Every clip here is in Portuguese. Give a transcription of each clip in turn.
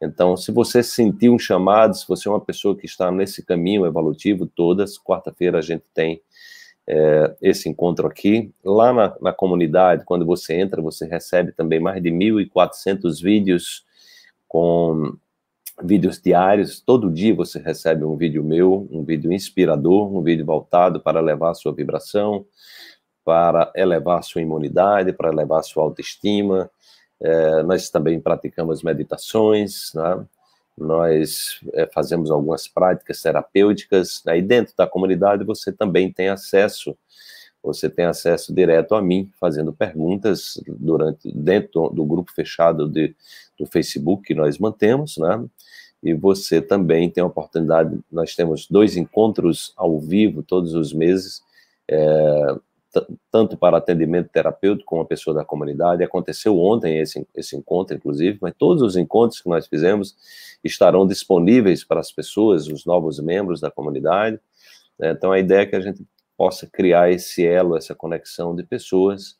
Então, se você sentir um chamado, se você é uma pessoa que está nesse caminho evolutivo, todas, quarta-feira a gente tem é, esse encontro aqui. Lá na, na, comunidade, quando você entra, você recebe também mais de 1.400 vídeos com vídeos diários. Todo dia você recebe um vídeo meu, um vídeo inspirador, um vídeo voltado para elevar sua vibração, para elevar sua imunidade, para elevar sua autoestima, é, nós também praticamos meditações, né? nós é, fazemos algumas práticas terapêuticas, né? e dentro da comunidade você também tem acesso, você tem acesso direto a mim, fazendo perguntas durante dentro do grupo fechado de, do Facebook que nós mantemos, né? E você também tem a oportunidade, nós temos dois encontros ao vivo todos os meses, é, tanto para atendimento terapêutico com uma pessoa da comunidade. Aconteceu ontem esse, esse encontro, inclusive, mas todos os encontros que nós fizemos estarão disponíveis para as pessoas, os novos membros da comunidade. Né? Então, a ideia é que a gente possa criar esse elo, essa conexão de pessoas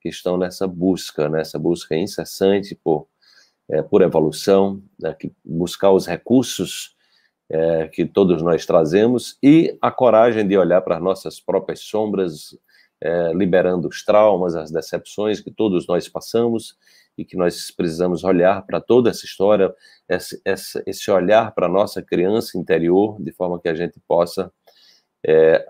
que estão nessa busca, nessa busca incessante por, é, por evolução, né? buscar os recursos é, que todos nós trazemos e a coragem de olhar para as nossas próprias sombras, é, liberando os traumas, as decepções que todos nós passamos e que nós precisamos olhar para toda essa história, esse, esse olhar para a nossa criança interior, de forma que a gente possa é,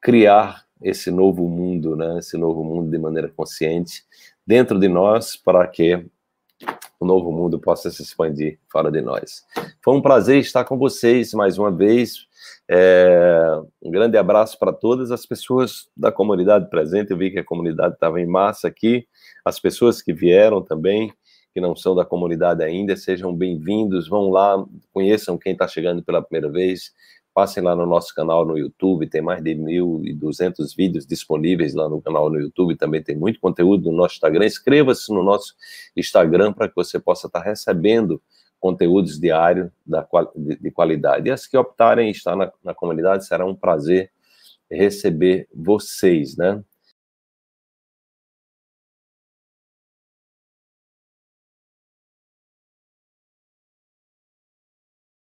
criar esse novo mundo, né, esse novo mundo de maneira consciente dentro de nós, para que o novo mundo possa se expandir fora de nós. Foi um prazer estar com vocês mais uma vez. É, um grande abraço para todas as pessoas da comunidade presente. Eu vi que a comunidade estava em massa aqui. As pessoas que vieram também, que não são da comunidade ainda, sejam bem-vindos. Vão lá, conheçam quem está chegando pela primeira vez. Passem lá no nosso canal no YouTube, tem mais de 1.200 vídeos disponíveis lá no canal no YouTube, também tem muito conteúdo no nosso Instagram. Inscreva-se no nosso Instagram para que você possa estar tá recebendo conteúdos diários da, de, de, qualidade. E as que optarem estar na, na comunidade, será um prazer receber vocês, né?